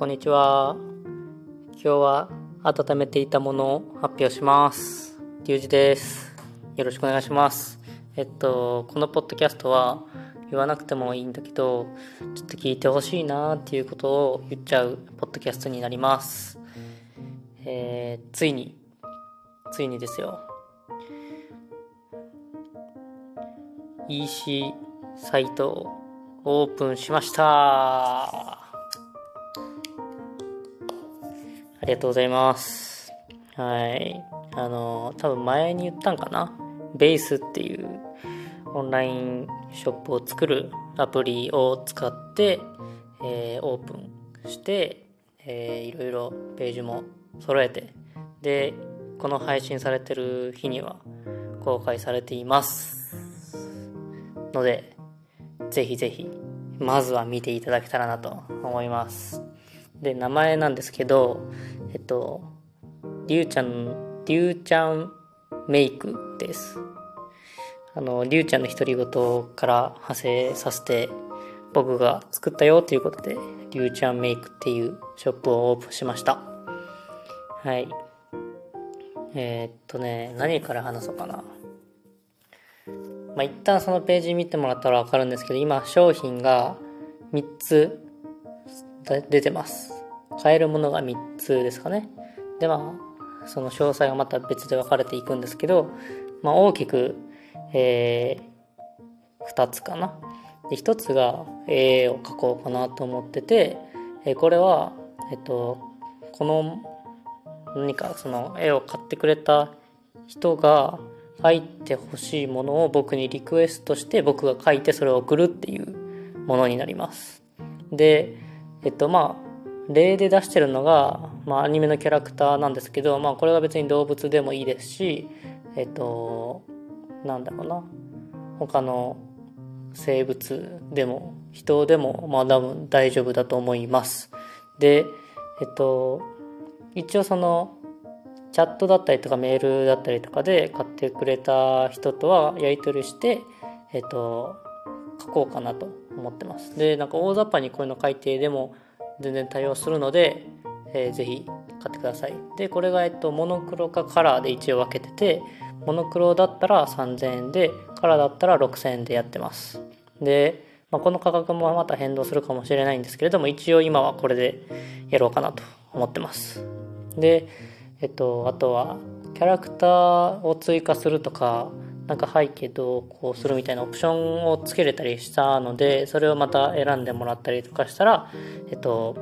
こんにちは。今日は温めていたものを発表します。リュウジです。よろしくお願いします。えっと、このポッドキャストは言わなくてもいいんだけど、ちょっと聞いてほしいなっていうことを言っちゃうポッドキャストになります。えー、ついに、ついにですよ。EC サイトをオープンしました。りがとうございます。はい。あの、多分前に言ったんかな？ベースっていうオンラインショップを作るアプリを使って、えーオープンして、えーいろいろページも揃えて、で、この配信されてる日には公開されています。ので、ぜひぜひ、まずは見ていただけたらなと思います。で、名前なんですけど、えっと、りゅうちゃん、りゅうちゃんメイクです。あの、りゅうちゃんの独り言から派生させて、僕が作ったよということで、りゅうちゃんメイクっていうショップをオープンしました。はい。えーっとね、何から話そうかな。まあ、一旦そのページ見てもらったら分かるんですけど今商品が3つ出てます買えるものが3つですかねでまあその詳細がまた別で分かれていくんですけど、まあ、大きく、えー2つかなで1つが絵を描こうかなと思ってて、えーこれはえっとこの何かその絵を買ってくれた人が書いてほしいものを僕にリクエストして僕が書いてそれを送るっていうものになります。で、えっとまあ例で出してるのが、まあ、アニメのキャラクターなんですけど、まあ、これが別に動物でもいいですしえっとなんだろうな他の生物でも人でもまあ多分大丈夫だと思います。でえっと一応そのチャットだったりとかメールだったりとかで買ってくれた人とはやり取りして、えっと、書こうかなと思ってます。で、なんか大雑把にこういうの書いてでも全然対応するので、えーぜひ買ってください。で、これが、えっと、モノクロかカラーで一応分けてて、モノクロだったら3000円で、カラーだったら6000円でやってます。で、まあ、この価格もまた変動するかもしれないんですけれども、一応今はこれでやろうかなと思ってます。で、えっと、あとはキャラクターを追加するとかなんか背景どうこうするみたいなオプションをつけれたりしたのでそれをまた選んでもらったりとかしたらえっと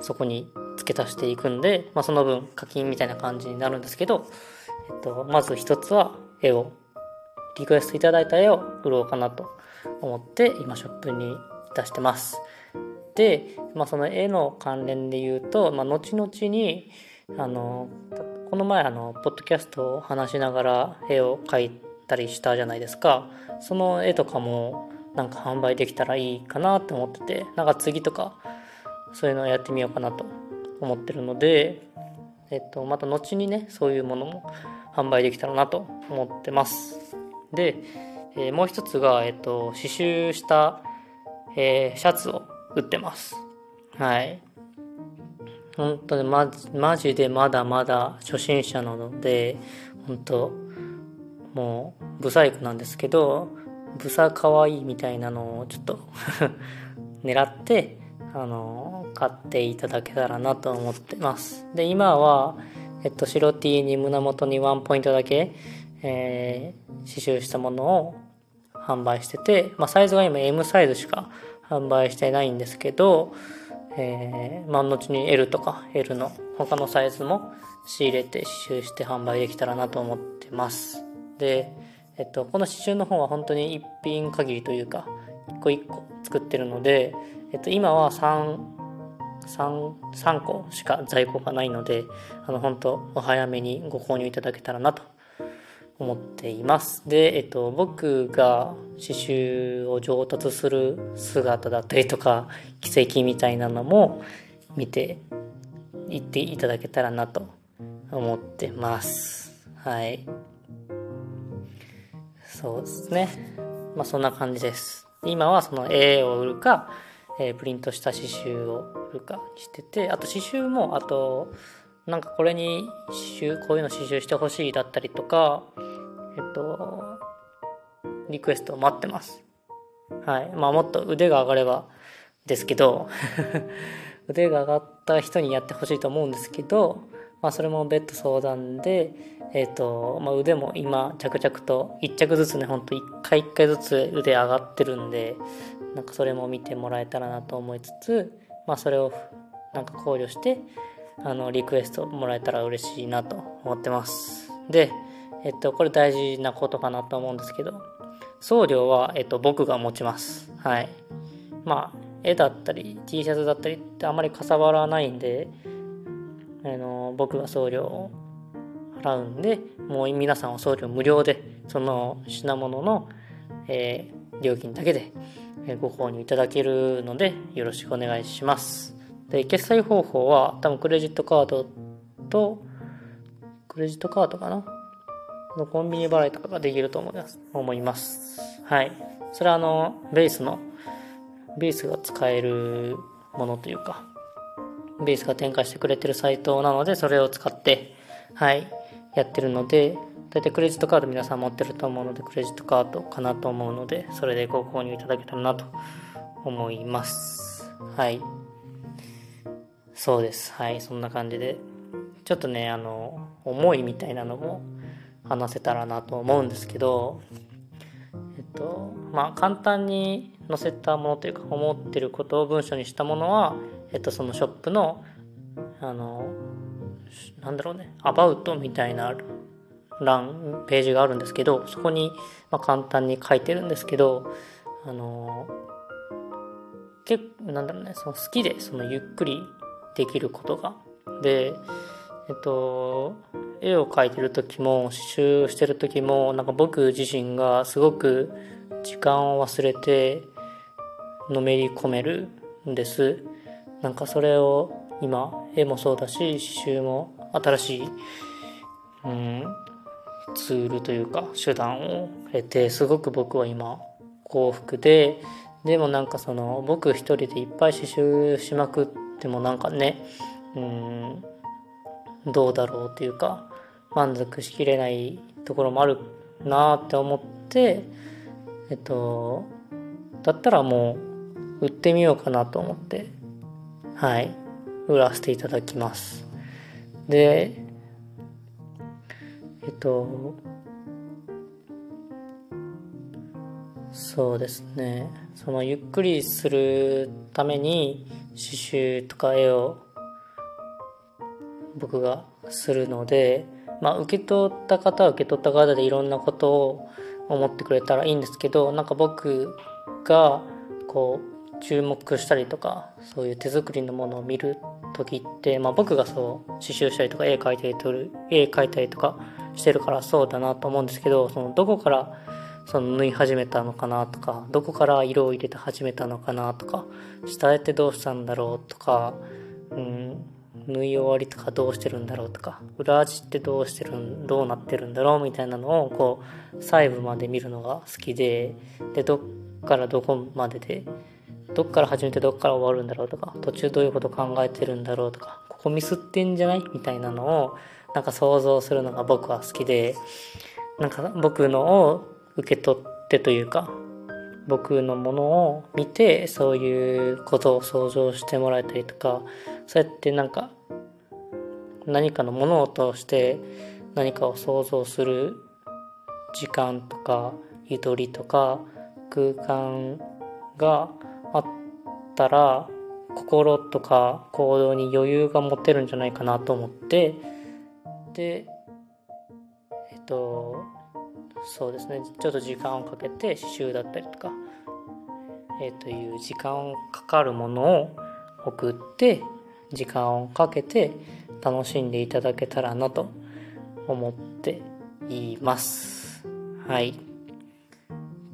そこに付け足していくんで、まあ、その分課金みたいな感じになるんですけど、えっと、まず一つは絵をリクエストいただいた絵を売ろうかなと思って今ショップに出してます。で、まあ、その絵の関連で言うと、まあ、後々にあのこの前あのポッドキャストを話しながら絵を描いたりしたじゃないですか。その絵とかもなんか販売できたらいいかなって思っててなんか次とかそういうのをやってみようかなと思ってるので、えっと、また後にねそういうものも販売できたらなと思ってます。で、えーもう一つが、えっと、刺繍した、えーシャツを売ってます。はい。本当にまマジでまだまだ初心者なので本当もうブサイクなんですけどブサ可愛いみたいなのをちょっと 狙ってあの買っていただけたらなと思ってます。で今はえっと白 T に胸元にワンポイントだけ、えー刺繍したものを販売してて、まあ、サイズが今 M サイズしか販売してないんですけど、えー。まあ、後に L とか L の他のサイズも仕入れて刺繍して販売できたらなと思ってます。で、えっと、この刺繍の方は本当に一品限りというか一個一個作ってるので、えっと、今は3 3, 3個しか在庫がないのであの本当お早めにご購入いただけたらなと思っています。で、えっと、僕が刺繍を上達する姿だったりとか奇跡みたいなのも見ていっていただけたらなと思ってます。はい。そうですね。まあそんな感じです。今はその絵を売るかえー、プリントした刺繍を売るかしててあと刺繍もあとなんかこれに刺繍こういうの刺繍してほしいだったりとかえっとリクエストを待ってます。はい。まあもっと腕が上がればですけど 腕が上がった人にやってほしいと思うんですけどまあそれも別途相談でえっ、と、まあ、腕も今着々と1着ずつねほんと1回1回ずつ腕上がってるんでなんかそれも見てもらえたらなと思いつつまあそれをなんか考慮してあのリクエストもらえたら嬉しいなと思ってます。でえっとこれ大事なことかなと思うんですけど送料は、えっと、僕が持ちます。はい。まあ絵だったり T シャツだったりってあまりかさばらないんであの僕が送料を払うんでもう皆さんは送料無料でその品物の、えー、料金だけでご購入いただけるのでよろしくお願いします。で決済方法は多分クレジットカードとクレジットカードかなのコンビニ払いとかができると思います思いますはいそれはあのベースのベースが使えるものというかベースが展開してくれてるサイトなのでそれを使ってはいやってるので、大体クレジットカード皆さん持ってると思うので、クレジットカードかなと思うので、それでご購入いただけたらなと思います。はい。そうです。はい、そんな感じで。ちょっとね、あの、思いみたいなのも話せたらなと思うんですけど、えっと、まあ、簡単に載せたものというか、思ってることを文章にしたものは、えっと、そのショップの、あの、なんだろうね、アバウトみたいな欄、ページがあるんですけど、そこに、ま簡単に書いてるんですけど、あの結構、なんだろうね、その好きで、そのゆっくりできることが。で、っと、絵を描いてる時も、刺繍してる時も、なんか僕自身がすごく時間を忘れて、のめり込めるんです。なんかそれを今絵もそうだし刺繍も新しい、うん、ツールというか手段を得てすごく僕は今幸福ででもなんかその僕一人でいっぱい刺繍しまくってもなんかねうんどうだろうっていうか満足しきれないところもあるなって思ってえっとだったらもう売ってみようかなと思ってはい売らせていただきます。で、えっと、そうですね。そのゆっくりするために刺繍とか絵を僕がするので、まあ受け取った方は受け取った方でいろんなことを思ってくれたらいいんですけど、なんか僕がこう注目したりとかそういう手作りのものを見る時って、まあ、僕がそう刺繍したりとか絵描いたりと絵描いたりとかしてるからそうだなと思うんですけどそのどこからその縫い始めたのかなとかどこから色を入れて始めたのかなとか下絵ってどうしたんだろうとか、縫い終わりとかどうしてるんだろうとか裏味ってどうしてるどうなってるんだろうみたいなのをこう細部まで見るのが好きででどっからどこまででどっから始めてどっから終わるんだろうとか途中どういうこと考えてるんだろうとかここミスってんじゃないみたいなのをなんか想像するのが僕は好きでなんか僕のを受け取ってというか僕のものを見てそういうことを想像してもらえたりとかそうやってなんか何かのものを通して何かを想像する時間とかゆとりとか空間があったら心とか行動に余裕が持てるんじゃないかなと思って。でえっとそうですね。ちょっと時間をかけて刺繍だったりとかえっという時間かかるものを送って時間をかけて楽しんでいただけたらなと思っています。はい。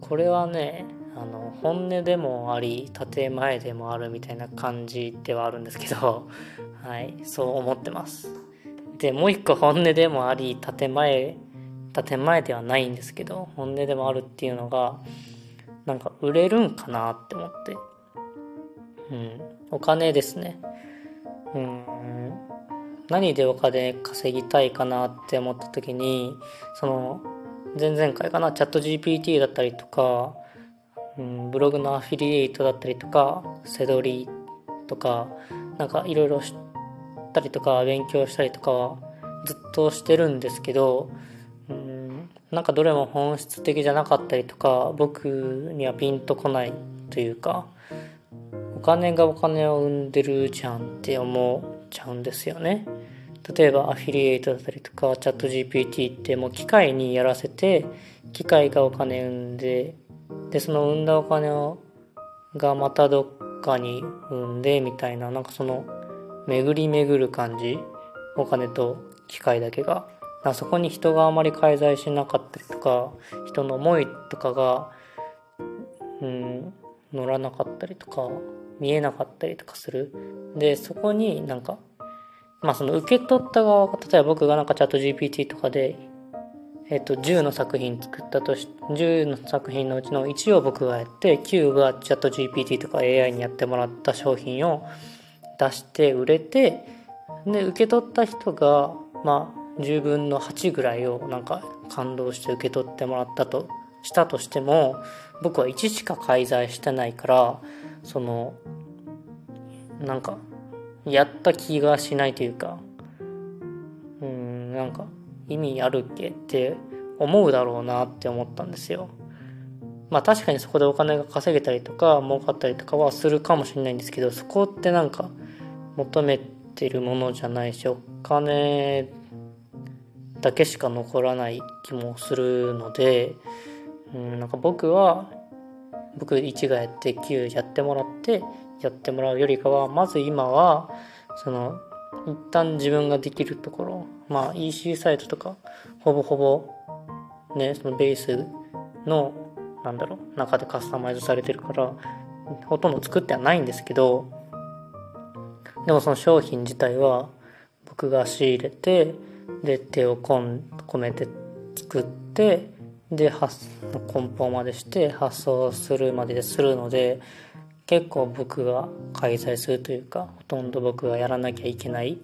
これはねあの本音でもあり建前でもあるみたいな感じではあるんですけど、はい、そう思ってます。でもう一個本音でもあり建前建前ではないんですけど本音でもあるっていうのがなんか売れるんかなって思って。うん、お金ですね。うん、何でお金稼ぎたいかなって思った時に、その、前々回かな、チャット GPT だったりとか、うん、ブログのアフィリエイトだったりとか、セドリとか、なんかいろいろ知ったりとか、勉強したりとかはずっとしてるんですけど、なんかどれも本質的じゃなかったりとか、僕にはピンとこないというか、お金がお金を生んでるじゃんって思っちゃうんですよね。例えばアフィリエイトだったりとかチャット GPT ってもう機械にやらせて機械がお金生んででその生んだお金をがまたどっかに生んでみたいななんかその巡り巡る感じお金と機械だけがだそこに人があまり介在しなかったりとか人の思いとかがうん乗らなかったりとか見えなかったりとかする。でそこになんかまあその受け取った側が例えば僕がなんかチャット GPT とかでえっと10の作品作ったとし10の作品のうちの1を僕がやって9がチャット GPT とか AI にやってもらった商品を出して売れてで受け取った人がまあ10分の8ぐらいをなんか感動して受け取ってもらったとしたとしても僕は1しか介在してないからそのなんかやった気がしないというかうんなんか意味あるっけって思うだろうなって思ったんですよ。まあ確かにそこでお金が稼げたりとか儲かったりとかはするかもしれないんですけどそこってなんか求めてるものじゃないしお金だけしか残らない気もするのでうんなんか僕は僕1がやって9やってもらってやってもらうよりかはまず今はその一旦自分ができるところまあ EC サイトとかほぼほぼねそのベースのなんだろう中でカスタマイズされてるからほとんど作ってはないんですけどでもその商品自体は僕が仕入れてで手を込めて作ってで発梱包までして発送するまでするので結構僕が開催するというかほとんど僕がやらなきゃいけない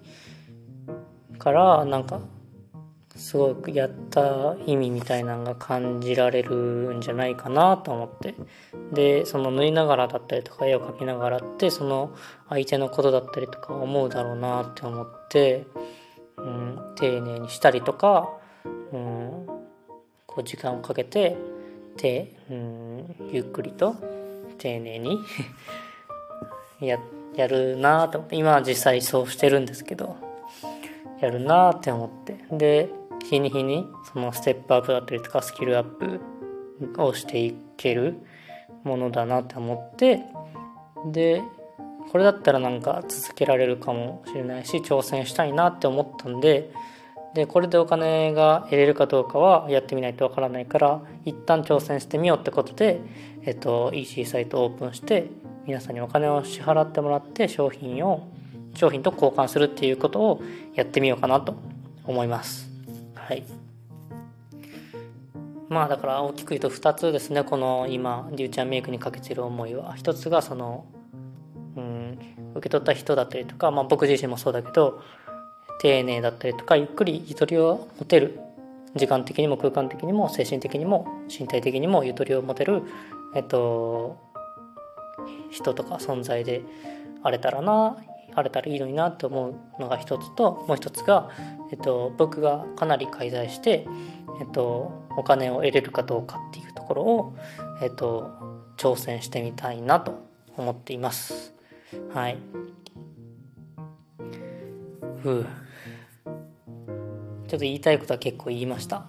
からなんかすごくやった意味みたいなのが感じられるんじゃないかなと思って。でその縫いながらだったりとか絵を描きながらってその相手のことだったりとか思うだろうなって思って、うん、丁寧にしたりとか、うん、こう時間をかけてて、うん、ゆっくりと丁寧に ややるなと思って今は実際そうしてるんですけどやるなって思ってで日に日にそのステップアップだったりとかスキルアップをしていけるものだなって思ってでこれだったらなんか続けられるかもしれないし挑戦したいなって思ったんででこれでお金が得れるかどうかはやってみないとわからないから一旦挑戦してみようってことで、えっと、EC サイトをオープンして皆さんにお金を支払ってもらって商品を商品と交換するっていうことをやってみようかなと思います。はい。まあだから大きく言うと2つですねこの今りゅうちゃんメイクにかけてる思いは。一つがその受け取った人だったりとか、まあ、僕自身もそうだけど丁寧だったりとかゆっくりゆとりを持てる時間的にも空間的にも精神的にも身体的にもゆとりを持てる、えっと、人とか存在であれたらなあれたらいいのになって思うのが一つともう一つが、えっと、僕がかなり介在して、えっと、お金を得れるかどうかっていうところを、えっと、挑戦してみたいなと思っています。はい。ふう。ちょっと言いたいことは結構言いました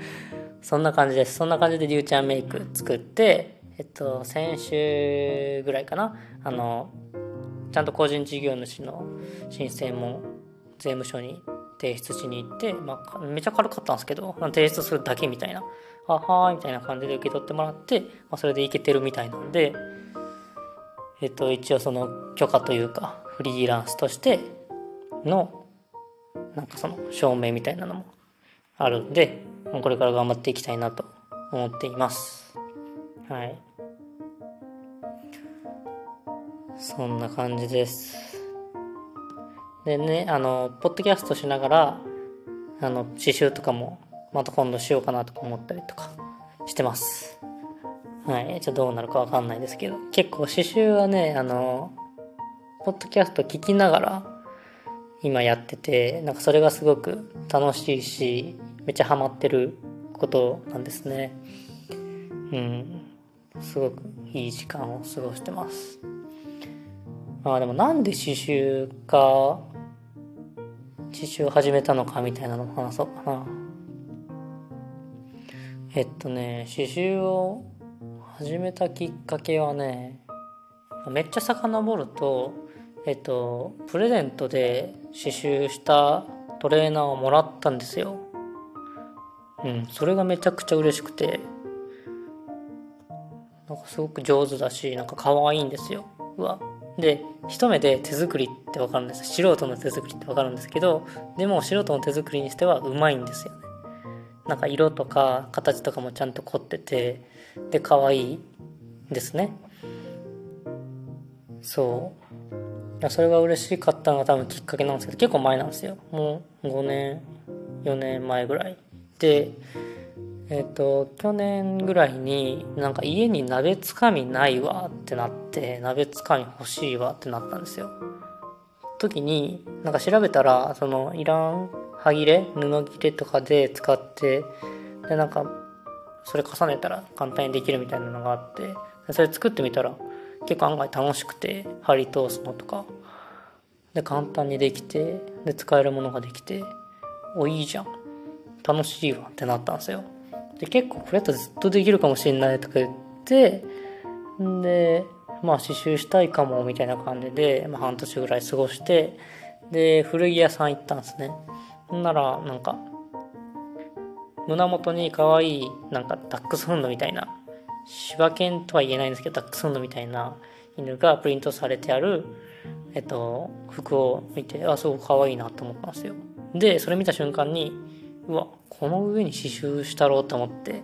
そんな感じですそんな感じでりゅうちゃんメイク作ってえっと先週ぐらいかなあのちゃんと個人事業主の申請も税務署に提出しに行って、まあ、めちゃ軽かったんですけど提出するだけみたいなあはーいみたいな感じで受け取ってもらって、まあ、それでいけてるみたいなんでえっと一応その許可というかフリーランスとしてのなんかその証明みたいなのもあるんで、これから頑張っていきたいなと思っています。はい。そんな感じですでねあのポッドキャストしながらあの刺繍とかもまた今度しようかなとか思ったりとかしてますはい。ちょっとどうなるかわかんないですけど。結構刺繍はねあのポッドキャスト聞きながら今やっててなんかそれがすごく楽しいしめっちゃハマってることなんですね。うん。すごくいい時間を過ごしてます。まあでもなんで刺繍か刺繍を始めたのかみたいなのも話そうかな。えっとね刺繍を始めたきっかけはねめっちゃ遡るとえっとプレゼントで刺繍したトレーナーをもらったんですよ。うんそれがめちゃくちゃ嬉しくて。なんかすごく上手だしなんか可愛いんですよ。うわ。で一目で手作りって分かるんです。素人の手作りって分かるんですけどでも素人の手作りにしてはうまいんですよね。なんか色とか形とかもちゃんと凝っててで可愛いですね。そう。それが嬉しかったのが多分きっかけなんですけど結構前なんですよ。もう5年4年前ぐらい。でえっ、ー、と去年ぐらいになんか家に鍋つかみないわってなって鍋つかみ欲しいわってなったんですよ。時になんか調べたらそのいらん歯切れ布切れとかで使ってでなんかそれ重ねたら簡単にできるみたいなのがあってそれ作ってみたら結構案外楽しくて貼り通すのとかで簡単にできてで使えるものができておいいじゃん。楽しいわってなったんですよ。で結構これやったらずっとできるかもしれないとか言ってでまあ刺繍したいかもみたいな感じで、まあ、半年ぐらい過ごしてで古着屋さん行ったんですね。ほんならなんか胸元に可愛いなんかダックスフンドみたいな柴犬とは言えないんですけどダックスフンドみたいな犬がプリントされてあるえっと服を見てあすごく可愛いなと思ったんですよ。でそれ見た瞬間にうわこの上に刺繍したろうと思って、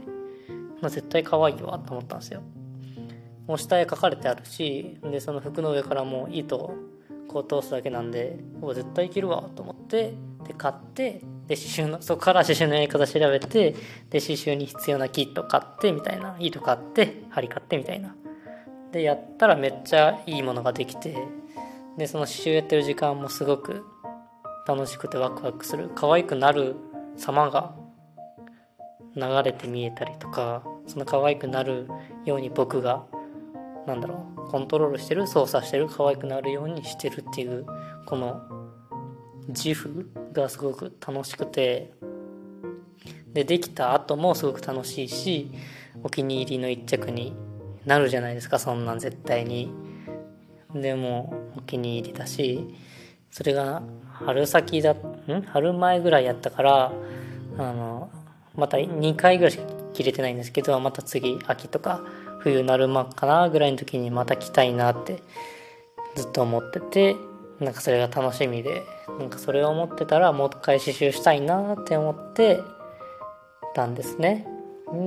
ま、絶対可愛いわと思ったんですよ。もう下へ書かれてあるしでその服の上からもう糸をこう通すだけなんでう絶対いけるわと思ってで買ってで刺繍のそこから刺繍のやり方調べてで刺繍に必要なキット買ってみたいな糸買って針買ってみたいな。でやったらめっちゃいいものができてでその刺繍やってる時間もすごく楽しくてワクワクする。可愛くなる様が流れて見えたりとかその可愛くなるように僕がなんだろうコントロールしてる操作してる可愛くなるようにしてるっていうこの自負がすごく楽しくてでできた後もすごく楽しいしお気に入りの一着になるじゃないですかそんなん絶対に。でもお気に入りだしそれが春先だん？春前ぐらいやったからあのまた2回ぐらいしか着れてないんですけどまた次秋とか冬なる間かなぐらいの時にまた着たいなってずっと思っててなんかそれが楽しみでなんかそれを思ってたらもう一回刺繍したいなって思ってたんですね。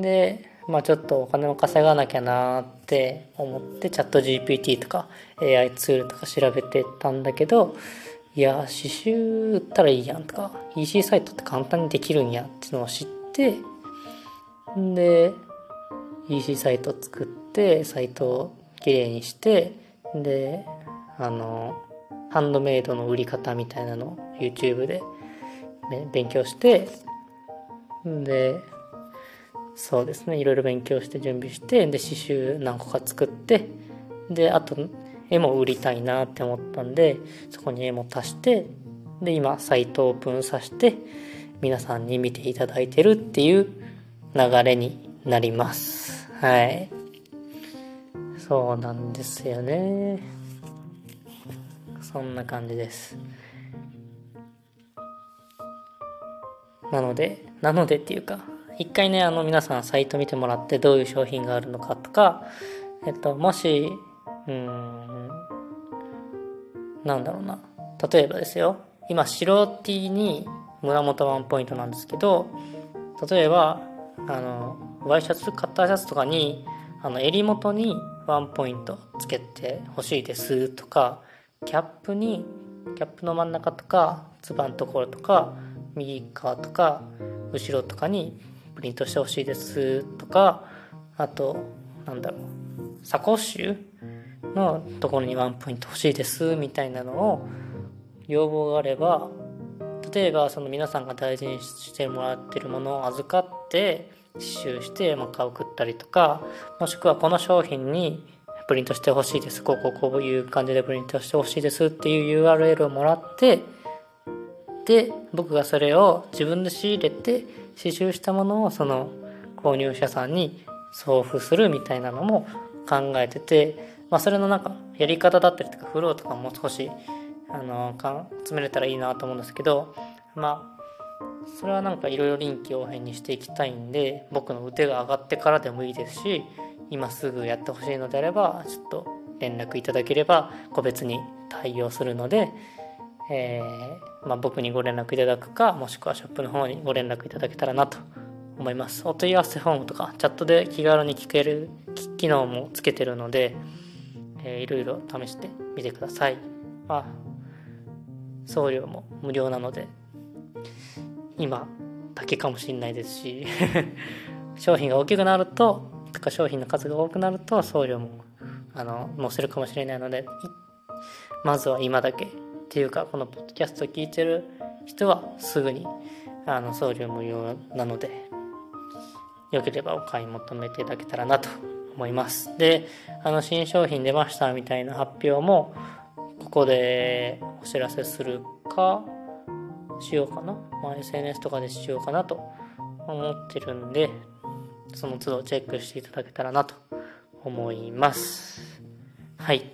でまあちょっとお金を稼がなきゃなって思ってチャット GPT とか AI ツールとか調べてたんだけどいや刺繍売ったらいいやんとか EC サイトって簡単にできるんやっていうのを知ってで EC サイト作ってサイトをきれいにしてであのハンドメイドの売り方みたいなのを YouTube で、ね、勉強してでそうですねいろいろ勉強して準備してで刺繍何個か作ってであと絵も売りたいなって思ったんでそこに絵も足してで今サイトオープンさせて皆さんに見ていただいてるっていう流れになります。はい。そうなんですよね。そんな感じです。なのでなのでっていうか一回ねあの皆さんサイト見てもらってどういう商品があるのかとかえっともしうんなんだろうな。例えばですよ今白 T に胸元ワンポイントなんですけど例えばあのワイシャツカッターシャツとかにあの襟元にワンポイントつけてほしいですとかキャップにキャップの真ん中とかつばのところとか右側とか後ろとかにプリントしてほしいですとかあとなんだろうサコッシュのところにワンポイント欲しいですみたいなのを要望があれば例えばその皆さんが大事にしてもらってるものを預かって刺繍してまた送ったりとかもしくはこの商品にプリントしてほしいです。こうこうこういう感じでプリントしてほしいですっていう URL をもらってで僕がそれを自分で仕入れて刺繍したものをその購入者さんに送付するみたいなのも考えてて、まあ、それのなんかやり方だったりとかフローとかも少しあのか詰めれたらいいなと思うんですけどまあそれはなんかいろいろ臨機応変にしていきたいんで僕の腕が上がってからでもいいですし今すぐやってほしいのであればちょっと連絡いただければ個別に対応するので、えー、まあ、僕にご連絡いただくかもしくはショップの方にご連絡いただけたらなと思います。お問い合わせフォームとかチャットで気軽に聞ける機能もつけてるので、えー、いろいろ試してみてください、まあ、送料も無料なので今だけかもしれないですし 商品が大きくなるととか商品の数が多くなると送料もあの載せるかもしれないのでまずは今だけっていうかこのポッドキャストを聞いてる人はすぐにあの送料無料なのでよければお買い求めていただけたらなと思います。であの新商品出ましたみたいな発表もここでお知らせするかしようかな、まあ、SNS とかでしようかなと思ってるんでその都度チェックしていただけたらなと思います。はい。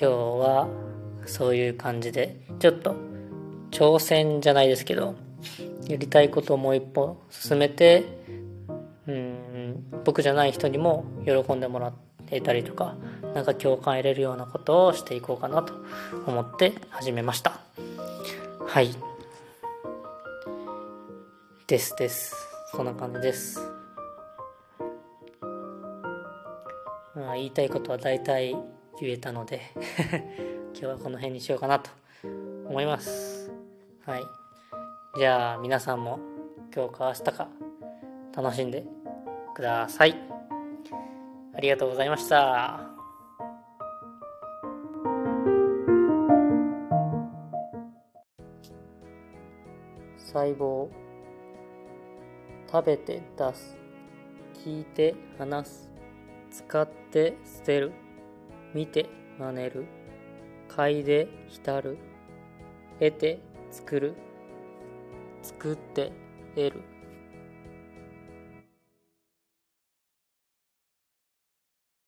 今日はそういう感じでちょっと挑戦じゃないですけどやりたいことをもう一歩進めてうん僕じゃない人にも喜んでもらえたりとかなんか共感得れるようなことをしていこうかなと思って始めました。はい。ですです。そんな感じです。まあ言いたいことは大体言えたので 今日はこの辺にしようかなと思います。はい。じゃあ皆さんも今日か明日か楽しんでください。ありがとうございました。細胞食べて出す。聞いて話す。使って捨てる。見て真似る。嗅いで浸る。得て作る。作って得る。